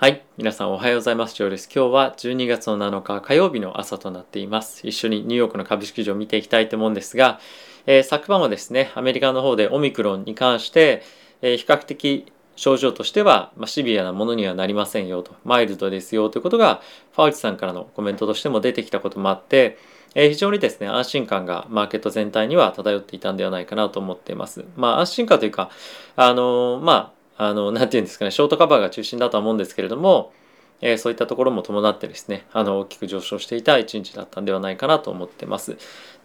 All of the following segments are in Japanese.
はい。皆さんおはようございます。ジョーです。今日は12月の7日火曜日の朝となっています。一緒にニューヨークの株式市場を見ていきたいと思うんですが、えー昨晩はですね、アメリカの方でオミクロンに関して、えー比較的症状としては、まあ、シビアなものにはなりませんよと、マイルドですよということが、ファウチさんからのコメントとしても出てきたこともあって、えー非常にですね、安心感がマーケット全体には漂っていたんではないかなと思っています。まあ、安心感というか、あのまあ、あの、なんていうんですかね、ショートカバーが中心だとは思うんですけれども、えーそういったところも伴ってですね、あの、大きく上昇していた一日だったんではないかなと思ってます。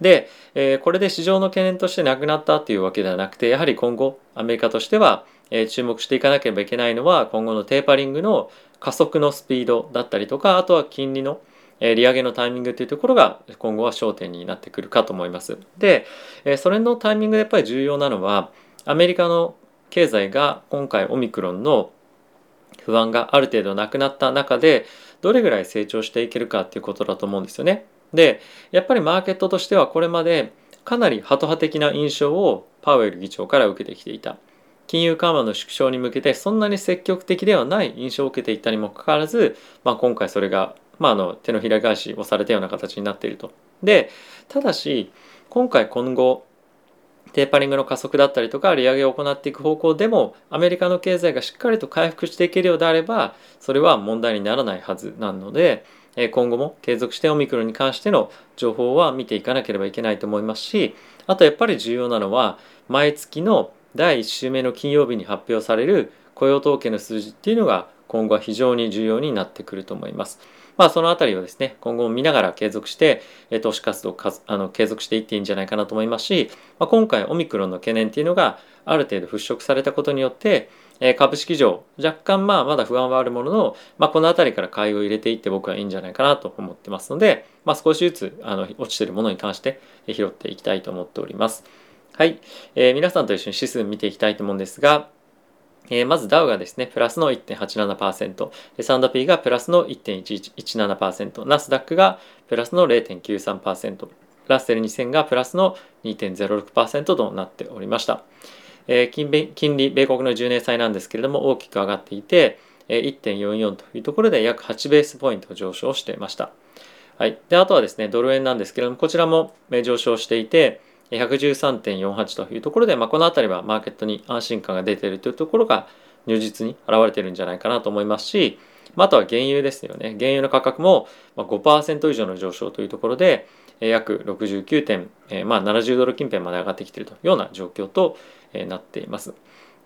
で、えーこれで市場の懸念としてなくなったというわけではなくて、やはり今後、アメリカとしては、えー注目していかなければいけないのは、今後のテーパリングの加速のスピードだったりとか、あとは金利の、え利上げのタイミングというところが今後は焦点になってくるかと思います。で、えそれのタイミングでやっぱり重要なのは、アメリカの経済が今回オミクロンの不安がある程度なくなった中でどれぐらい成長していけるかっていうことだと思うんですよね。でやっぱりマーケットとしてはこれまでかなりハト派的な印象をパウエル議長から受けてきていた。金融緩和の縮小に向けてそんなに積極的ではない印象を受けていたにもかかわらず、まあ、今回それが、まあ、あの手のひら返しをされたような形になっていると。でただし今回今後テーパリングの加速だったりとか利上げを行っていく方向でもアメリカの経済がしっかりと回復していけるようであればそれは問題にならないはずなので今後も継続してオミクロンに関しての情報は見ていかなければいけないと思いますしあとやっぱり重要なのは毎月の第1週目の金曜日に発表される雇用統計の数字っていうのが今後は非常に重要になってくると思います。まあそのあたりをですね今後も見ながら継続してえ投資活動をかあの継続していっていいんじゃないかなと思いますし、まあ、今回オミクロンの懸念っていうのがある程度払拭されたことによって、え株式上若干まあまだ不安はあるものの、まあ、この辺りから買いを入れていって僕はいいんじゃないかなと思ってますので、まあ、少しずつあの落ちてるものに関して拾っていきたいと思っております。はい、えー皆さんと一緒に指数見ていきたいと思うんですが、えーまずダウがですね、プラスの1.87%、S&P がプラスの1.17%、ナスダックがプラスの0.93%、ラッセル2000がプラスの2.06%となっておりました。えー金金利、米国の10年債なんですけれども大きく上がっていて、えー1.44というところで約8ベースポイント上昇していました。はい、であとはですね、ドル円なんですけれども、こちらも上昇していて、113.48というところで、まあ、この辺りはマーケットに安心感が出ているというところが如実に現れているんじゃないかなと思いますし、まあ、あとは原油ですよね。原油の価格も5%以上の上昇というところで、約69点、えまあ、70ドル近辺まで上がってきているというような状況と、なっています。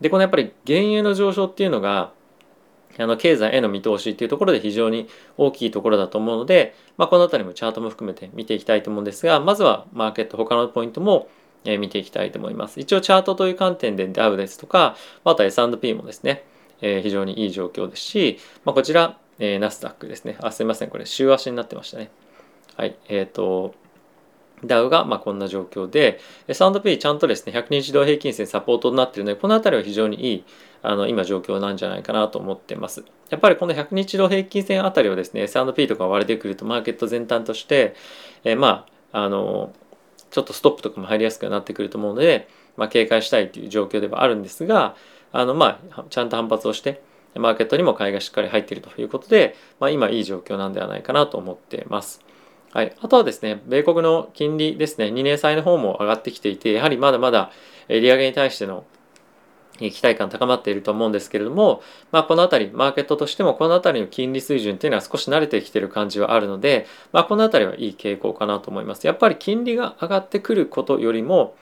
で、このやっぱり原油の上昇っていうのが、あの経済への見通しっていうところで非常に大きいところだと思うので、まあ、この辺りもチャートも含めて見ていきたいと思うんですがまずはマーケット他のポイントも見ていきたいと思います。一応チャートという観点でダウですとかまた S&P もですね、えー非常にいい状況ですし、まあ、こちら、えナスダックですね。あすいません。これ週足になってましたね。はい。えっ、とダウがまこんな状況で S&P ちゃんとですね100日移動平均線サポートになっているのでこの辺りは非常にいいあの今状況なんじゃないかなと思ってますやっぱりこの100日移動平均線あたりをですね S&P とか割れてくるとマーケット全体として、えーまああのちょっとストップとかも入りやすくなってくると思うので、まあ、警戒したいという状況ではあるんですがあのまあちゃんと反発をしてマーケットにも買いがしっかり入っているということで、まあ、今いい状況なんではないかなと思ってます。はい、あとはですね、米国の金利ですね、2年債の方も上がってきていて、やはりまだまだ利上げに対しての期待感高まっていると思うんですけれども、まあ、このあたり、マーケットとしてもこのあたりの金利水準というのは少し慣れてきている感じはあるので、まあ、このあたりはいい傾向かなと思います。やっぱり金利が上がってくることよりも、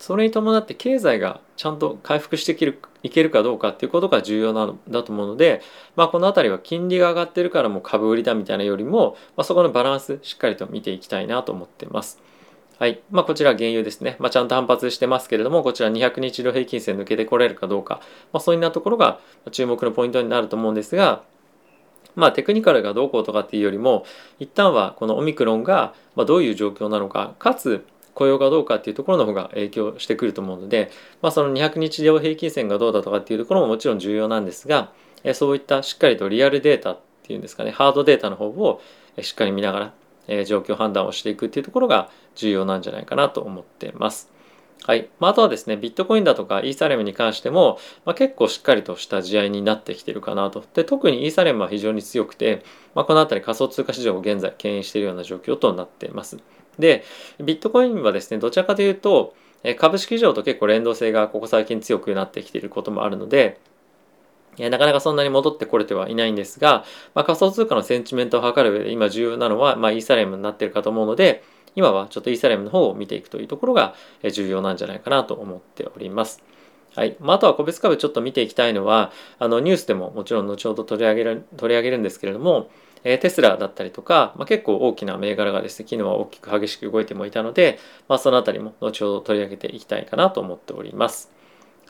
それに伴って経済がちゃんと回復していけるいけるかどうかっていうことが重要なのだと思うので、まあ、この辺りは金利が上がってるからもう株売りだみたいなよりも、まあ、そこのバランスしっかりと見ていきたいなと思ってます。はい。まあ、こちら原油ですね。まあ、ちゃんと反発してますけれども、こちら200日移動平均線抜けてこれるかどうか、まあ、そういったところが注目のポイントになると思うんですが、まあ、テクニカルがどうこうとかっていうよりも、一旦はこのオミクロンがまどういう状況なのか、かつ雇用がどうかっていうところの方が影響してくると思うので、まあ、その200日移動平均線がどうだとかっていうところももちろん重要なんですが、えそういったしっかりとリアルデータっていうんですかね、ハードデータの方をしっかり見ながら、え状況判断をしていくっていうところが重要なんじゃないかなと思ってます。はい。まあ、あとはですねビットコインだとかイーサレムに関しても、まあ、結構しっかりとした試合になってきてるかなと。で特にイーサレムは非常に強くて、まあ、この辺り仮想通貨市場を現在牽引しているような状況となっています。でビットコインはですねどちらかというと株式市場と結構連動性がここ最近強くなってきていることもあるのでなかなかそんなに戻ってこれてはいないんですが、まあ、仮想通貨のセンチメントを測る上で今重要なのは、まあ、イーサレムになっているかと思うので、今はちょっとイーサレムの方を見ていくというところが重要なんじゃないかなと思っております。はい。まあ、あとは個別株ちょっと見ていきたいのは、あのニュースでももちろん後ほど取り上げる取り上げるんですけれども、えテスラだったりとか、まあ、結構大きな銘柄がですね、昨日は大きく激しく動いてもいたので、まあ、そのあたりも後ほど取り上げていきたいかなと思っております。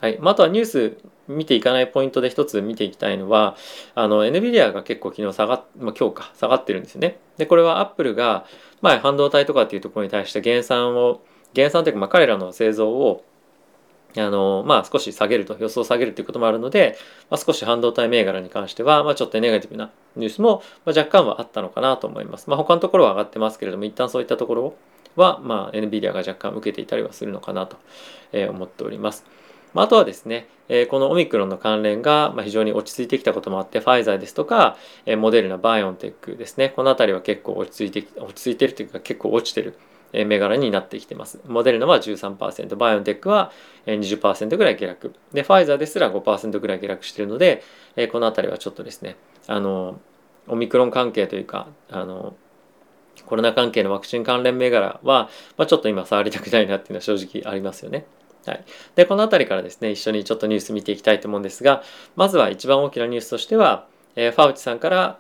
はい。まあ、あとはニュース見ていかないポイントで一つ見ていきたいのは、あの、NVIDIA が結構昨日下がっ、まあ、今日か、下がってるんですよね。で、これは Apple が、まあ、半導体とかっていうところに対して減産を減産というか、まあ、彼らの製造をあのまあ、少し下げると予想下げるということもあるので、まあ、少し半導体銘柄に関しては、まあ、ちょっとネガティブなニュースも、まあ、若干はあったのかなと思います。まあ、他のところは上がってますけれども一旦そういったところは、まあ、NVIDIA が若干受けていたりはするのかなと思っております。まあ、あとはですね、えこのオミクロンの関連が非常に落ち着いてきたこともあって、ファイザーですとか、えモデルナ、バイオンテックですね、この辺りは結構落ち着いて、落ち着いてるというか結構落ちてる銘柄になってきてます。モデルナは13%、バイオンテックは20%ぐらい下落。で、ファイザーですら5%ぐらい下落してるので、この辺りはちょっとですね、あの、オミクロン関係というか、あの、コロナ関係のワクチン関連銘柄は、まあ、ちょっと今触りたくないなっていうのは正直ありますよね。はい、でこの辺りからですね一緒にちょっとニュース見ていきたいと思うんですがまずは一番大きなニュースとしては、えー、ファウチさんから、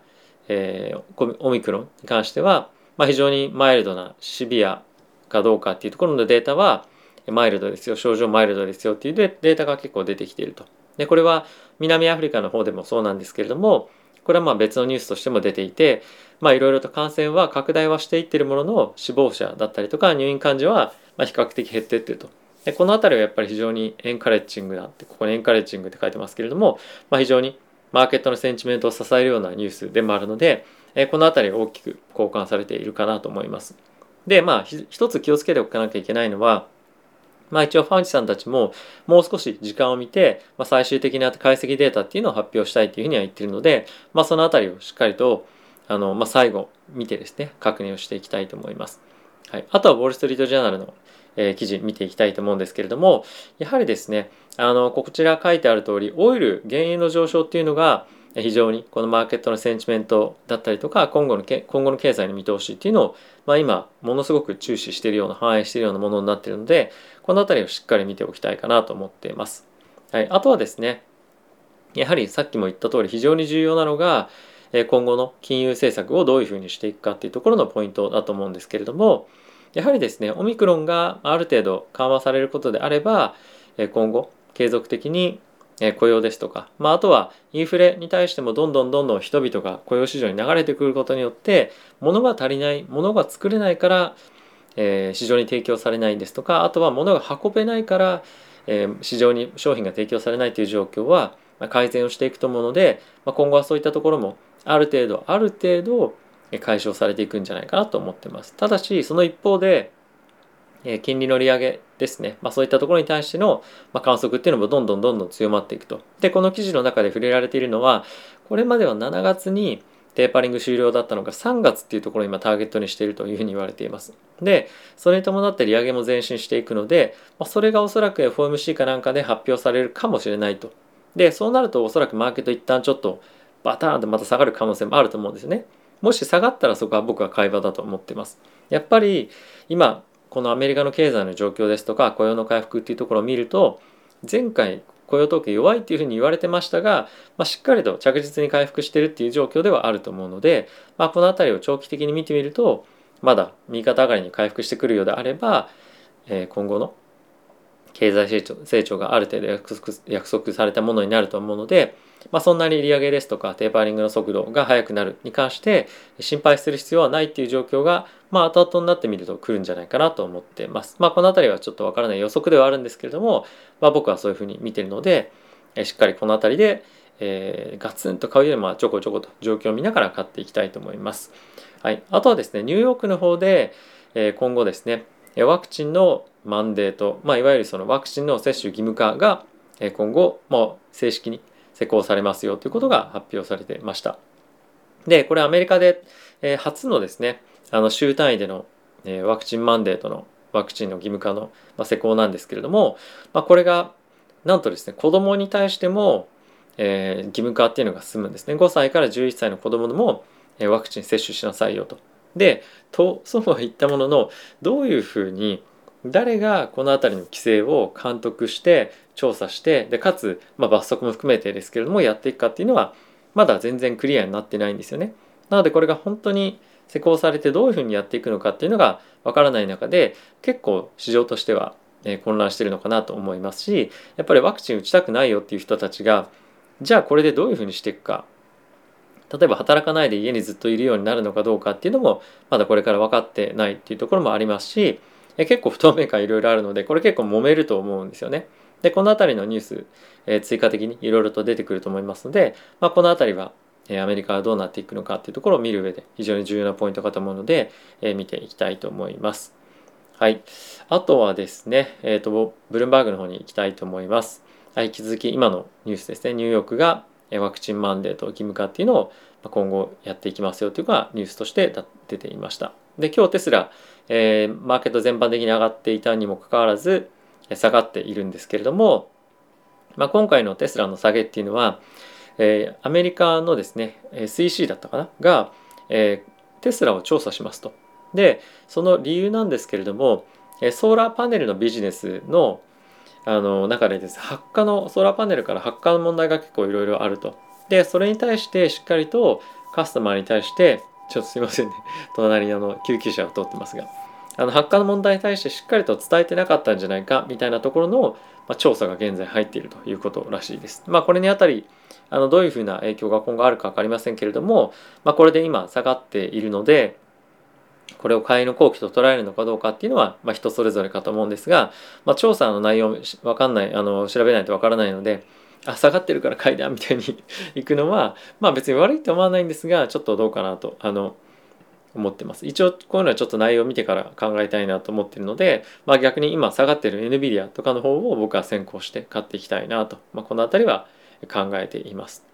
えー、オミクロンに関しては、まあ、非常にマイルドなシビアかどうかっていうところのデータはマイルドですよ症状マイルドですよっていうデータが結構出てきていると。でこれは南アフリカの方でもそうなんですけれどもこれはまあ別のニュースとしても出ていていろいろと感染は拡大はしていってるものの死亡者だったりとか入院患者はま比較的減っていってると。でこの辺りはやっぱり非常にエンカレッジングだってここにエンカレッジングって書いてますけれども、まあ、非常にマーケットのセンチメントを支えるようなニュースでもあるので、えこの辺りが大きく交換されているかなと思います。でまあ一つ気をつけておかなきゃいけないのはまあ一応ファウチさんたちももう少し時間を見て、まあ、最終的な解析データっていうのを発表したいっていうふうには言ってるので、まあ、その辺りをしっかりとあの、まあ、最後見てですね確認をしていきたいと思います。はい、あとはウォール・ストリート・ジャーナルのえー、記事見ていきたいと思うんですけれどもやはりですねあのこちら書いてある通りオイル原油の上昇っていうのが非常にこのマーケットのセンチメントだったりとか今後の今後の経済の見通しっていうのを、まあ、今ものすごく注視しているような反映しているようなものになっているのでこの辺りをしっかり見ておきたいかなと思っています。はい、あとはですねやはりさっきも言った通り非常に重要なのが今後の金融政策をどういうふうにしていくかっていうところのポイントだと思うんですけれどもやはりですねオミクロンがある程度緩和されることであれば今後継続的にえ雇用ですとか、まあ、あとはインフレに対してもどんどんどんどん人々が雇用市場に流れてくることによって物が足りない物が作れないから、えー、市場に提供されないんですとかあとは物が運べないから、えー、市場に商品が提供されないという状況は改善をしていくと思うので、まあ、今後はそういったところもある程度ある程度解消されていくんじゃないかなと思ってます。ただし、その一方で、え金利の利上げですね、まあ、そういったところに対しての、ま観測っていうのもどんどんどんどん強まっていくと。で、この記事の中で触れられているのは、これまでは7月にテーパリング終了だったのが3月っていうところを今ターゲットにしているというふうに言われています。で、それに伴って利上げも前進していくので、ま、それがおそらく FOMC かなんかで発表されるかもしれないと。で、そうなるとおそらくマーケット一旦ちょっとバターンとまた下がる可能性もあると思うんですよね。もし下がったらそこは僕は買い場だと思ってます。やっぱり今このアメリカの経済の状況ですとか雇用の回復っていうところを見ると前回雇用統計弱いっていうふうに言われてましたが、まあ、しっかりと着実に回復してるっていう状況ではあると思うので、まあ、この辺りを長期的に見てみるとまだ右肩上がりに回復してくるようであれば、えー、今後の経済成長成長がある程度約束されたものになると思うので、まあ、そんなに利上げですとかテーパーリングの速度が速くなるに関して心配する必要はないっていう状況が、まあ、後々になってみると来るんじゃないかなと思ってます。まあ、この辺りはちょっとわからない予測ではあるんですけれども、まあ、僕はそういうふうに見てるので、えしっかりこの辺りで、えー、ガツンと買うよりもちょこちょこと状況を見ながら買っていきたいと思います。はい、あとはですねニューヨークの方で、えー、今後ですねワクチンのマンデート、まあ、いわゆるそのワクチンの接種義務化が今後もう正式に施行されますよということが発表されてました。で、これアメリカで初のですね、あの州単位でのワクチンマンデートのワクチンの義務化の施行なんですけれども、まあ、これがなんとですね子供に対しても、えー、義務化っていうのが進むんですね5歳から11歳の子供でも、えー、ワクチン接種しなさいよと。でとそうは言ったもののどういうふうに誰がこの辺りの規制を監督して調査してでかつ、まあ、罰則も含めてですけれどもやっていくかっていうのはまだ全然クリアになってないんですよね。なのでこれが本当に施行されてどういうふうにやっていくのかっていうのがわからない中で結構市場としては混乱してるのかなと思いますしやっぱりワクチン打ちたくないよっていう人たちがじゃあこれでどういうふうにしていくか例えば働かないで家にずっといるようになるのかどうかっていうのもまだこれから分かってないっていうところもありますしえ結構不透明感いろいろあるのでこれ結構揉めると思うんですよね。でこの辺りのニュース、え追加的にいろいろと出てくると思いますので、まあ、この辺りはえアメリカはどうなっていくのかっていうところを見る上で非常に重要なポイントかと思うので、え見ていきたいと思います。はい。あとはですね、えっ、ー、と、ブルームバーグの方に行きたいと思います。はい、引き続き今のニュースですね、ニューヨークがワクチンマンデート義務化っていうのを今後やっていきますよというのがニュースとして出ていました。で、今日テスラ、えー、マーケット全般的に上がっていたにもかかわらず下がっているんですけれども、まあ、今回のテスラの下げっていうのは、えー、アメリカのですね SEC だったかな？が、えー、テスラを調査しますと。でその理由なんですけれどもソーラーパネルのビジネスのあの中でです発火のソーラーパネルから発火の問題が結構いろいろあると。でそれに対してしっかりとカスタマーに対してちょっとすいませんね 隣にあの救急車が通ってますがあの発火の問題に対してしっかりと伝えてなかったんじゃないかみたいなところの、ま、調査が現在入っているということらしいです。まあ、これにあたりあのどういうふうな影響が今後あるか分かりませんけれども、まあ、これで今下がっているのでこれを買いの後期と捉えるのかどうかっていうのは、ま、人それぞれかと思うんですが、まあ、調査の内容わかんないあの調べないとわからないのであ下がってるから買いだみたいに 行くのはまあ別に悪いと思わないんですがちょっとどうかなとあの思ってます一応こういうのはちょっと内容を見てから考えたいなと思ってるので、まあ、逆に今下がってる NVIDIA とかの方を僕は先行して買っていきたいなと、まあ、この辺りは考えています。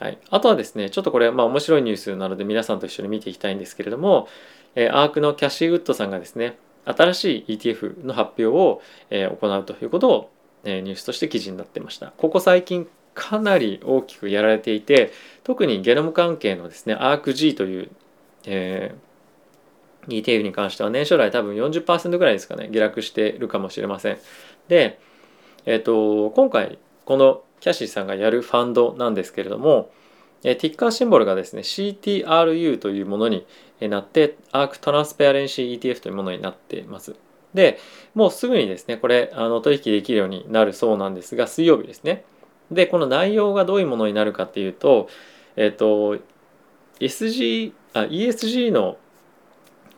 はい、あとはですねちょっとこれまあ面白いニュースなので皆さんと一緒に見ていきたいんですけれどもえアークのキャシーウッドさんがですね新しい ETF の発表を、え行うということを、えニュースとして記事になってましたここ最近かなり大きくやられていて特にゲノム関係のですね ARCG という、えー、ETF に関しては年初来多分40%ぐらいですかね下落しているかもしれませんで、えーと今回このキャシーさんがやるファンドなんですけれどもえティッカーシンボルがですね CTRU というものになって ARC トランスペアレンシー ETF というものになっています。で、もうすぐにですね、これあの取引できるようになるそうなんですが、水曜日ですね。で、この内容がどういうものになるかっていうと、えっ、ー、と、SG、あ、ESG の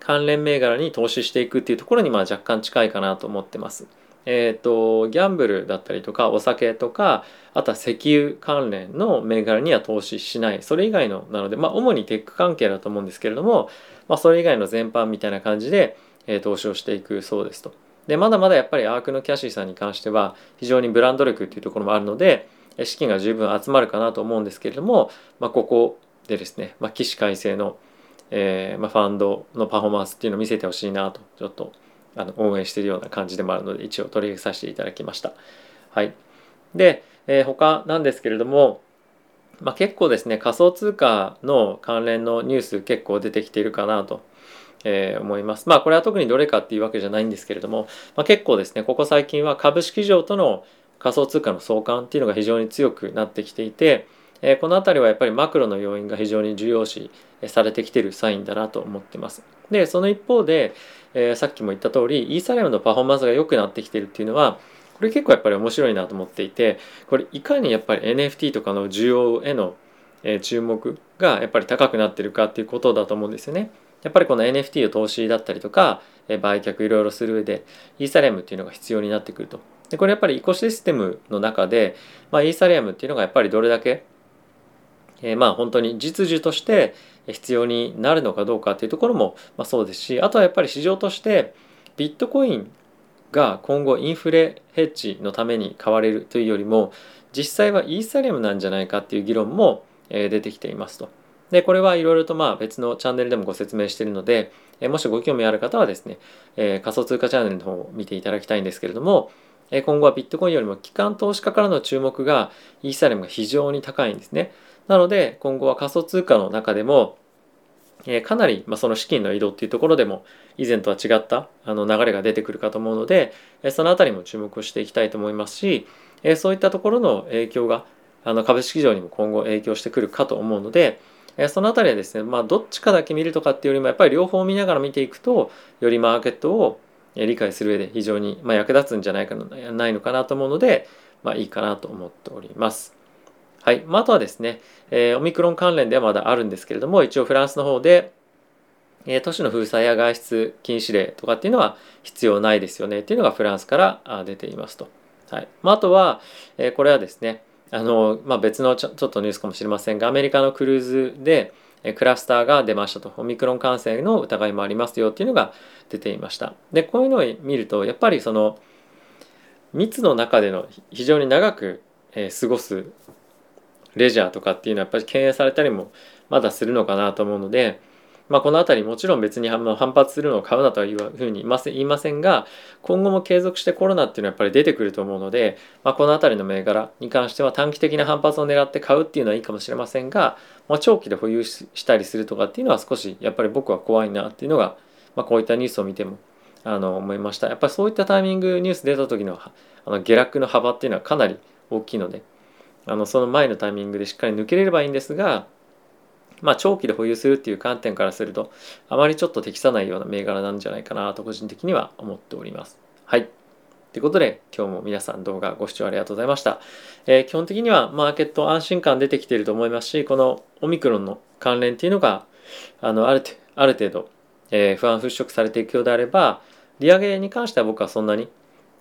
関連銘柄に投資していくっていうところにまあ若干近いかなと思ってます。えーと、ギャンブルだったりとかお酒とかあとは石油関連の銘柄には投資しないそれ以外のなので、まあ、主にテック関係だと思うんですけれども、まあ、それ以外の全般みたいな感じで、え、投資をしていくそうですと。でまだまだやっぱりアークのキャシーさんに関しては非常にブランド力っていうところもあるので資金が十分集まるかなと思うんですけれども、まあ、ここでですね、まあ、起死回生の、えーまあ、ファンドのパフォーマンスっていうのを見せてほしいなとちょっとあの応援しているような感じでもあるので一応取り上げさせていただきました。はい、で、えー、他なんですけれども、まあ、結構ですね仮想通貨の関連のニュース結構出てきているかなと。えー、思います。まあこれは特にどれかっていうわけじゃないんですけれども、まあ、結構ですねここ最近は株式上との仮想通貨の相関っていうのが非常に強くなってきていて、えー、この辺りはやっぱりマクロの要因が非常に重要視されてきてるサインだなと思ってます。でその一方で、えー、さっきも言った通りイーサリアムのパフォーマンスが良くなってきてるっていうのはこれ結構やっぱり面白いなと思っていてこれいかにやっぱり NFT とかの需要への、注目がやっぱり高くなってるかっていうことだと思うんですよね。やっぱりこの NFT を投資だったりとか、え、売却いろいろする上でイーサリアムっていうのが必要になってくると。でこれやっぱりエコシステムの中で、まあ、イーサリアムっていうのがやっぱりどれだけ、えー、まあ本当に実需として必要になるのかどうかっていうところも、まあ、そうですしあとはやっぱり市場としてビットコインが今後インフレヘッジのために買われるというよりも実際はイーサリアムなんじゃないかっていう議論も出てきていますと。でこれはいろいろとまあ別のチャンネルでもご説明しているのでえもしご興味ある方はですねえ仮想通貨チャンネルの方を見ていただきたいんですけれどもえ今後はビットコインよりも機関投資家からの注目がイーサリアムが非常に高いんですね。なので今後は仮想通貨の中でもえかなり、ま、その資金の移動っていうところでも以前とは違ったあの流れが出てくるかと思うのでえその辺りも注目していきたいと思いますしえそういったところの影響があの株式市場にも今後影響してくるかと思うのでその辺りはですね、まあ、どっちかだけ見るとかっていうよりもやっぱり両方見ながら見ていくとよりマーケットを理解する上で非常に、ま、役立つんじゃないかなないのかなと思うので、まあ、いいかなと思っております。はい。まあ、あとはですね、えー、オミクロン関連ではまだあるんですけれども、一応フランスの方で、えー、都市の封鎖や外出禁止令とかっていうのは必要ないですよねっていうのがフランスから出ていますと。はい。まあ、あとは、えー、これはですね、あの、まあ、別のちょちょっとニュースかもしれませんが、アメリカのクルーズで、クラスターが出ましたと。オミクロン感染の疑いもありますよっていうのが出ていました。で、こういうのを見ると、やっぱりその、密の中での非常に長く、え過ごすレジャーとかっていうのはやっぱり敬遠されたりもまだするのかなと思うので、まあ、この辺りもちろん別に反発するのを買うなというふうにいません言いませんが今後も継続してコロナっていうのはやっぱり出てくると思うので、まあ、この辺りの銘柄に関しては短期的な反発を狙って買うっていうのはいいかもしれませんが、まあ、長期で保有したりするとかっていうのは少しやっぱり僕は怖いなっていうのが、まあ、こういったニュースを見てもあの思いました。やっぱりそういったタイミングニュース出た時のあの下落の幅っていうのはかなり大きいのであのその前のタイミングでしっかり抜けれればいいんですが、まあ、長期で保有するっていう観点からするとあまりちょっと適さないような銘柄なんじゃないかなと個人的には思っております。はい。ということで今日も皆さん動画ご視聴ありがとうございました。えー、基本的にはマーケット安心感出てきていると思いますしこのオミクロンの関連っていうのがあのあるある程度、えー、不安払拭されていくようであれば利上げに関しては僕はそんなに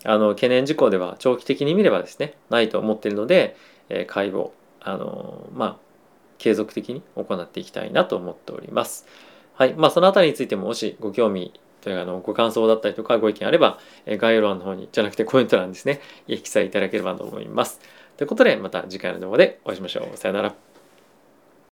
あの懸念事項では長期的に見ればですねないと思っているので、え会をあのまあ継続的に行っていきたいなと思っております。はい。まあ、そのあたりについてももしご興味というあのご感想だったりとかご意見あれば、え概要欄の方に、じゃなくてコメント欄ですね、記載いただければと思います。ということで、また次回の動画でお会いしましょう。さよなら。